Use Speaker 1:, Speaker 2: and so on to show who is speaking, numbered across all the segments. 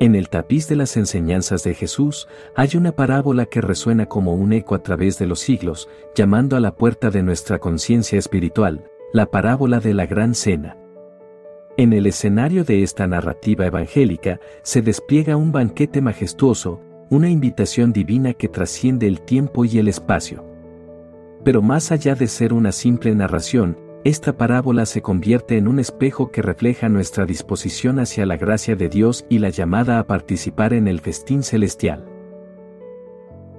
Speaker 1: En el tapiz de las enseñanzas de Jesús hay una parábola que resuena como un eco a través de los siglos, llamando a la puerta de nuestra conciencia espiritual, la parábola de la Gran Cena. En el escenario de esta narrativa evangélica se despliega un banquete majestuoso, una invitación divina que trasciende el tiempo y el espacio. Pero más allá de ser una simple narración, esta parábola se convierte en un espejo que refleja nuestra disposición hacia la gracia de Dios y la llamada a participar en el festín celestial.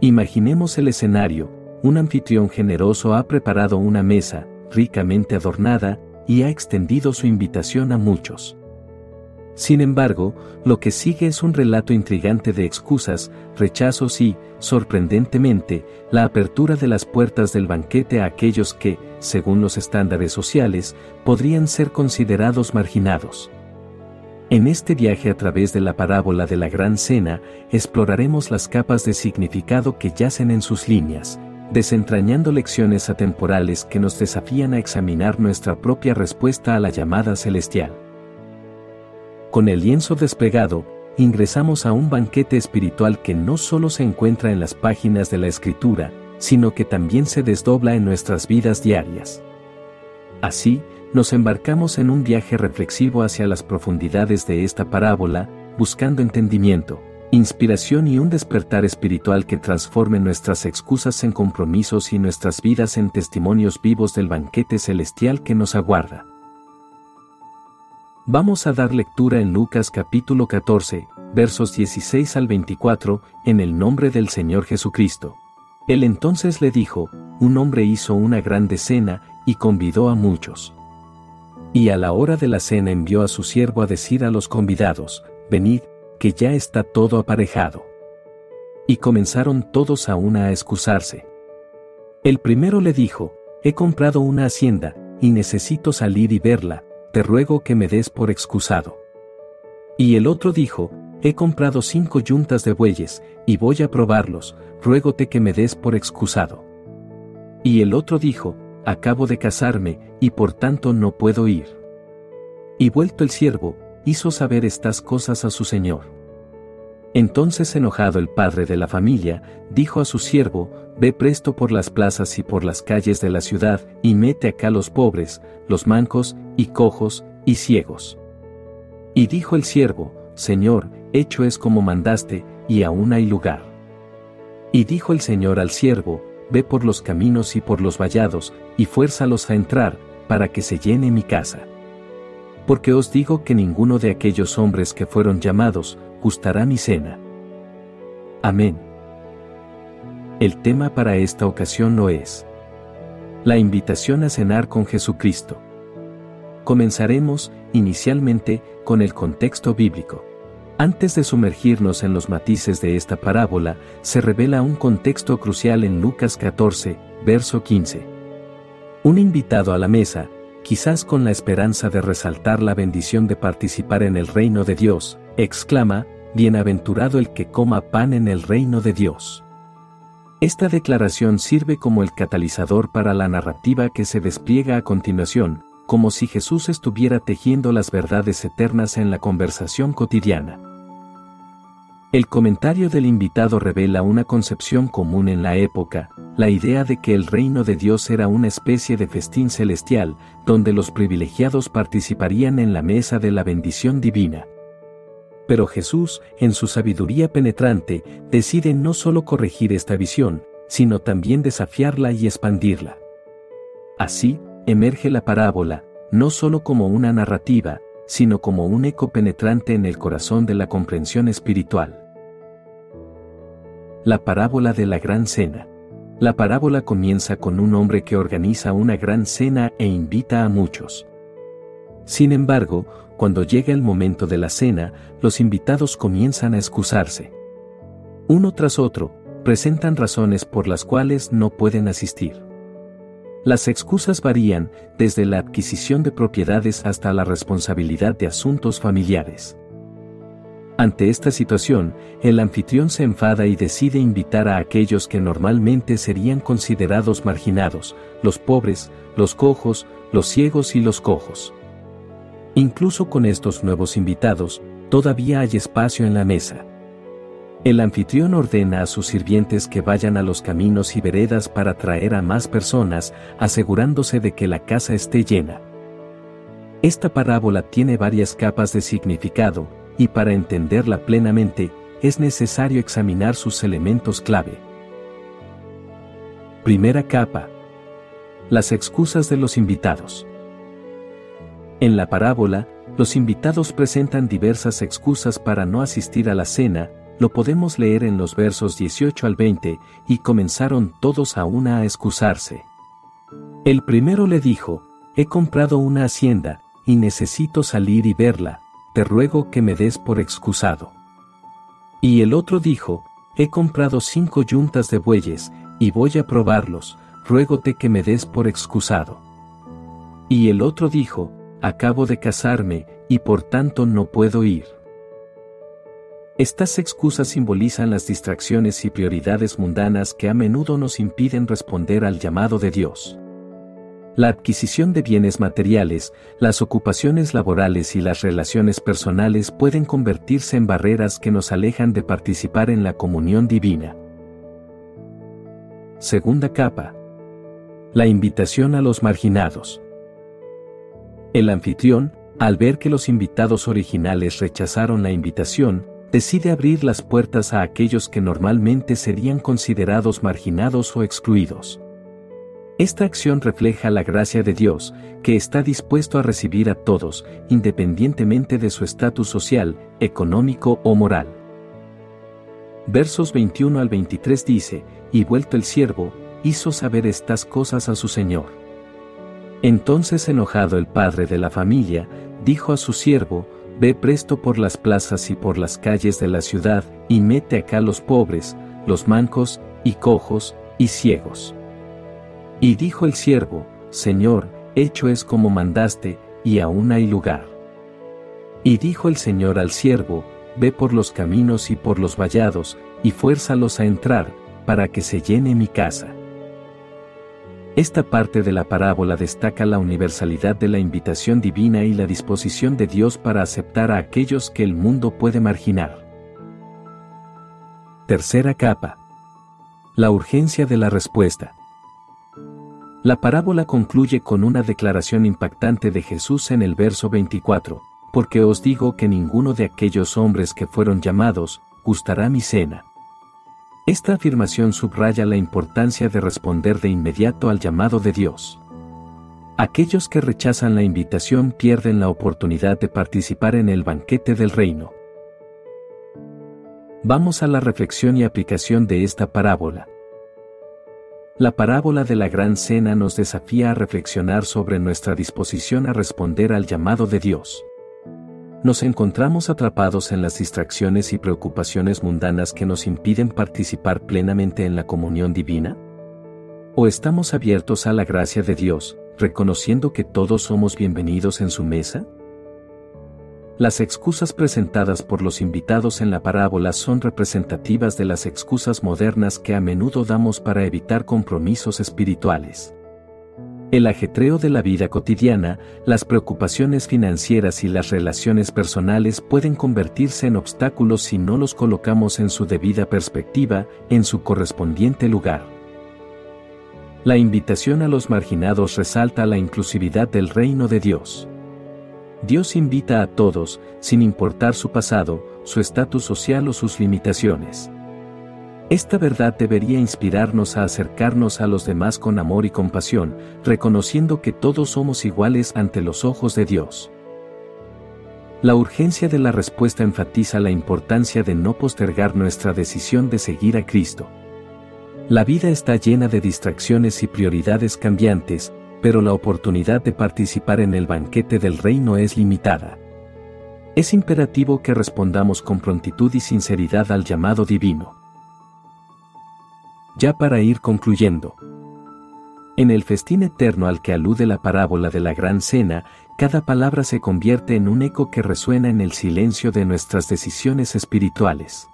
Speaker 1: Imaginemos el escenario, un anfitrión generoso ha preparado una mesa, ricamente adornada, y ha extendido su invitación a muchos. Sin embargo, lo que sigue es un relato intrigante de excusas, rechazos y, sorprendentemente, la apertura de las puertas del banquete a aquellos que, según los estándares sociales, podrían ser considerados marginados. En este viaje a través de la parábola de la Gran Cena, exploraremos las capas de significado que yacen en sus líneas, desentrañando lecciones atemporales que nos desafían a examinar nuestra propia respuesta a la llamada celestial. Con el lienzo desplegado, ingresamos a un banquete espiritual que no solo se encuentra en las páginas de la Escritura, sino que también se desdobla en nuestras vidas diarias. Así, nos embarcamos en un viaje reflexivo hacia las profundidades de esta parábola, buscando entendimiento, inspiración y un despertar espiritual que transforme nuestras excusas en compromisos y nuestras vidas en testimonios vivos del banquete celestial que nos aguarda. Vamos a dar lectura en Lucas capítulo 14, versos 16 al 24, en el nombre del Señor Jesucristo. Él entonces le dijo, un hombre hizo una grande cena, y convidó a muchos. Y a la hora de la cena envió a su siervo a decir a los convidados, venid, que ya está todo aparejado. Y comenzaron todos a una a excusarse. El primero le dijo, he comprado una hacienda, y necesito salir y verla, te ruego que me des por excusado. Y el otro dijo, he comprado cinco yuntas de bueyes, y voy a probarlos, ruégote que me des por excusado. Y el otro dijo, acabo de casarme, y por tanto no puedo ir. Y vuelto el siervo, hizo saber estas cosas a su señor. Entonces enojado el padre de la familia, dijo a su siervo, Ve presto por las plazas y por las calles de la ciudad, y mete acá los pobres, los mancos, y cojos, y ciegos. Y dijo el siervo, Señor, hecho es como mandaste, y aún hay lugar. Y dijo el Señor al siervo, Ve por los caminos y por los vallados, y fuérzalos a entrar, para que se llene mi casa. Porque os digo que ninguno de aquellos hombres que fueron llamados, gustará mi cena. Amén. El tema para esta ocasión no es la invitación a cenar con Jesucristo. Comenzaremos, inicialmente, con el contexto bíblico. Antes de sumergirnos en los matices de esta parábola, se revela un contexto crucial en Lucas 14, verso 15. Un invitado a la mesa, quizás con la esperanza de resaltar la bendición de participar en el reino de Dios, exclama, Bienaventurado el que coma pan en el reino de Dios. Esta declaración sirve como el catalizador para la narrativa que se despliega a continuación, como si Jesús estuviera tejiendo las verdades eternas en la conversación cotidiana. El comentario del invitado revela una concepción común en la época, la idea de que el reino de Dios era una especie de festín celestial, donde los privilegiados participarían en la mesa de la bendición divina. Pero Jesús, en su sabiduría penetrante, decide no solo corregir esta visión, sino también desafiarla y expandirla. Así, emerge la parábola, no solo como una narrativa, sino como un eco penetrante en el corazón de la comprensión espiritual. La parábola de la gran cena. La parábola comienza con un hombre que organiza una gran cena e invita a muchos. Sin embargo, cuando llega el momento de la cena, los invitados comienzan a excusarse. Uno tras otro, presentan razones por las cuales no pueden asistir. Las excusas varían desde la adquisición de propiedades hasta la responsabilidad de asuntos familiares. Ante esta situación, el anfitrión se enfada y decide invitar a aquellos que normalmente serían considerados marginados, los pobres, los cojos, los ciegos y los cojos. Incluso con estos nuevos invitados, todavía hay espacio en la mesa. El anfitrión ordena a sus sirvientes que vayan a los caminos y veredas para traer a más personas, asegurándose de que la casa esté llena. Esta parábola tiene varias capas de significado, y para entenderla plenamente, es necesario examinar sus elementos clave. Primera capa. Las excusas de los invitados. En la parábola, los invitados presentan diversas excusas para no asistir a la cena, lo podemos leer en los versos 18 al 20, y comenzaron todos a una a excusarse. El primero le dijo, he comprado una hacienda, y necesito salir y verla, te ruego que me des por excusado. Y el otro dijo, he comprado cinco yuntas de bueyes, y voy a probarlos, ruégote que me des por excusado. Y el otro dijo, acabo de casarme, y por tanto no puedo ir. Estas excusas simbolizan las distracciones y prioridades mundanas que a menudo nos impiden responder al llamado de Dios. La adquisición de bienes materiales, las ocupaciones laborales y las relaciones personales pueden convertirse en barreras que nos alejan de participar en la comunión divina. Segunda capa. La invitación a los marginados. El anfitrión, al ver que los invitados originales rechazaron la invitación, decide abrir las puertas a aquellos que normalmente serían considerados marginados o excluidos. Esta acción refleja la gracia de Dios, que está dispuesto a recibir a todos, independientemente de su estatus social, económico o moral. Versos 21 al 23 dice, y vuelto el siervo, hizo saber estas cosas a su señor. Entonces enojado el padre de la familia, dijo a su siervo, Ve presto por las plazas y por las calles de la ciudad, y mete acá los pobres, los mancos, y cojos, y ciegos. Y dijo el siervo, Señor, hecho es como mandaste, y aún hay lugar. Y dijo el Señor al siervo, Ve por los caminos y por los vallados, y fuérzalos a entrar, para que se llene mi casa. Esta parte de la parábola destaca la universalidad de la invitación divina y la disposición de Dios para aceptar a aquellos que el mundo puede marginar. Tercera capa. La urgencia de la respuesta. La parábola concluye con una declaración impactante de Jesús en el verso 24, porque os digo que ninguno de aquellos hombres que fueron llamados, gustará mi cena. Esta afirmación subraya la importancia de responder de inmediato al llamado de Dios. Aquellos que rechazan la invitación pierden la oportunidad de participar en el banquete del reino. Vamos a la reflexión y aplicación de esta parábola. La parábola de la gran cena nos desafía a reflexionar sobre nuestra disposición a responder al llamado de Dios. ¿Nos encontramos atrapados en las distracciones y preocupaciones mundanas que nos impiden participar plenamente en la comunión divina? ¿O estamos abiertos a la gracia de Dios, reconociendo que todos somos bienvenidos en su mesa? Las excusas presentadas por los invitados en la parábola son representativas de las excusas modernas que a menudo damos para evitar compromisos espirituales. El ajetreo de la vida cotidiana, las preocupaciones financieras y las relaciones personales pueden convertirse en obstáculos si no los colocamos en su debida perspectiva, en su correspondiente lugar. La invitación a los marginados resalta la inclusividad del reino de Dios. Dios invita a todos, sin importar su pasado, su estatus social o sus limitaciones. Esta verdad debería inspirarnos a acercarnos a los demás con amor y compasión, reconociendo que todos somos iguales ante los ojos de Dios. La urgencia de la respuesta enfatiza la importancia de no postergar nuestra decisión de seguir a Cristo. La vida está llena de distracciones y prioridades cambiantes, pero la oportunidad de participar en el banquete del reino es limitada. Es imperativo que respondamos con prontitud y sinceridad al llamado divino. Ya para ir concluyendo. En el festín eterno al que alude la parábola de la gran cena, cada palabra se convierte en un eco que resuena en el silencio de nuestras decisiones espirituales.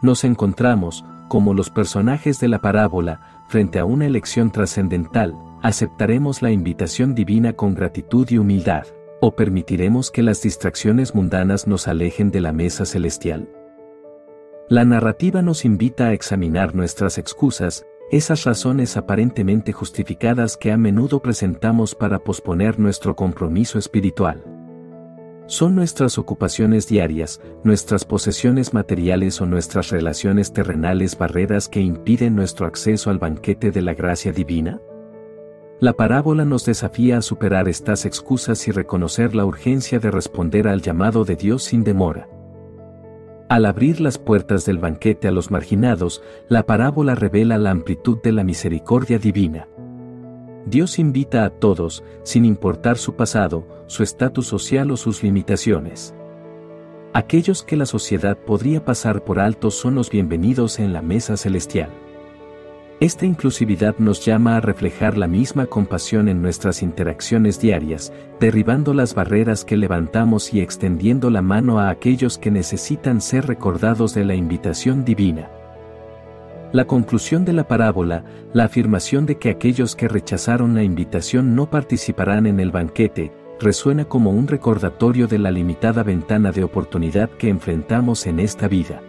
Speaker 1: Nos encontramos, como los personajes de la parábola, frente a una elección trascendental, aceptaremos la invitación divina con gratitud y humildad, o permitiremos que las distracciones mundanas nos alejen de la mesa celestial. La narrativa nos invita a examinar nuestras excusas, esas razones aparentemente justificadas que a menudo presentamos para posponer nuestro compromiso espiritual. Son nuestras ocupaciones diarias, nuestras posesiones materiales o nuestras relaciones terrenales barreras que impiden nuestro acceso al banquete de la gracia divina? La parábola nos desafía a superar estas excusas y reconocer la urgencia de responder al llamado de Dios sin demora. Al abrir las puertas del banquete a los marginados, la parábola revela la amplitud de la misericordia divina. Dios invita a todos, sin importar su pasado, su estatus social o sus limitaciones. Aquellos que la sociedad podría pasar por alto son los bienvenidos en la mesa celestial. Esta inclusividad nos llama a reflejar la misma compasión en nuestras interacciones diarias, derribando las barreras que levantamos y extendiendo la mano a aquellos que necesitan ser recordados de la invitación divina. La conclusión de la parábola, la afirmación de que aquellos que rechazaron la invitación no participarán en el banquete, resuena como un recordatorio de la limitada ventana de oportunidad que enfrentamos en esta vida.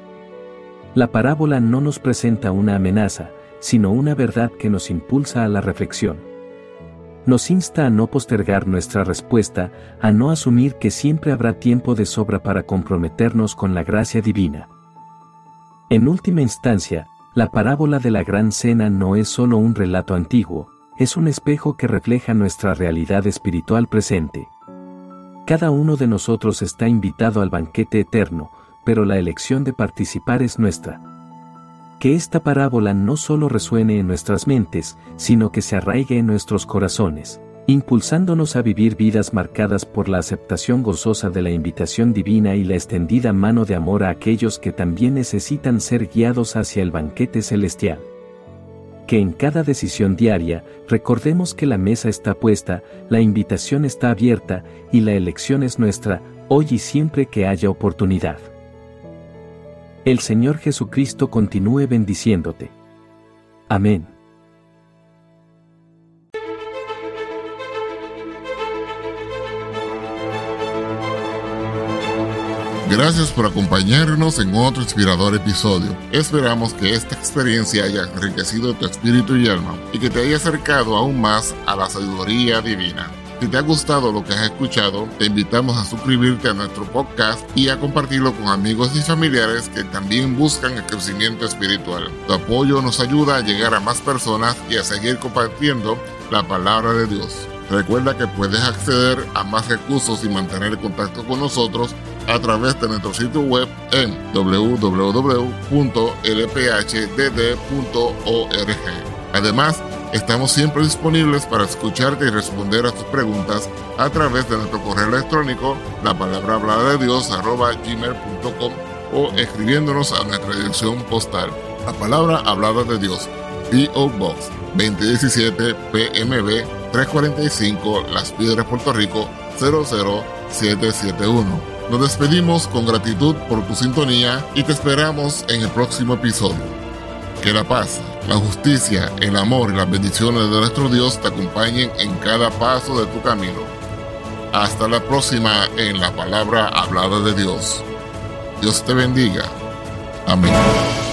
Speaker 1: La parábola no nos presenta una amenaza, sino una verdad que nos impulsa a la reflexión. Nos insta a no postergar nuestra respuesta, a no asumir que siempre habrá tiempo de sobra para comprometernos con la gracia divina. En última instancia, la parábola de la gran cena no es solo un relato antiguo, es un espejo que refleja nuestra realidad espiritual presente. Cada uno de nosotros está invitado al banquete eterno, pero la elección de participar es nuestra que esta parábola no solo resuene en nuestras mentes, sino que se arraigue en nuestros corazones, impulsándonos a vivir vidas marcadas por la aceptación gozosa de la invitación divina y la extendida mano de amor a aquellos que también necesitan ser guiados hacia el banquete celestial. Que en cada decisión diaria recordemos que la mesa está puesta, la invitación está abierta y la elección es nuestra, hoy y siempre que haya oportunidad. El Señor Jesucristo continúe bendiciéndote. Amén.
Speaker 2: Gracias por acompañarnos en otro inspirador episodio. Esperamos que esta experiencia haya enriquecido tu espíritu y alma y que te haya acercado aún más a la sabiduría divina. Si te ha gustado lo que has escuchado, te invitamos a suscribirte a nuestro podcast y a compartirlo con amigos y familiares que también buscan el crecimiento espiritual. Tu apoyo nos ayuda a llegar a más personas y a seguir compartiendo la palabra de Dios. Recuerda que puedes acceder a más recursos y mantener contacto con nosotros a través de nuestro sitio web en www.lphdd.org. Además, Estamos siempre disponibles para escucharte y responder a tus preguntas a través de nuestro correo electrónico, la palabra hablada de Dios, arroba gmail.com o escribiéndonos a nuestra dirección postal, la palabra hablada de Dios, P.O. Box 2017 PMB 345 Las Piedras, Puerto Rico 00771. Nos despedimos con gratitud por tu sintonía y te esperamos en el próximo episodio. Que la paz, la justicia, el amor y las bendiciones de nuestro Dios te acompañen en cada paso de tu camino. Hasta la próxima en la palabra hablada de Dios. Dios te bendiga. Amén.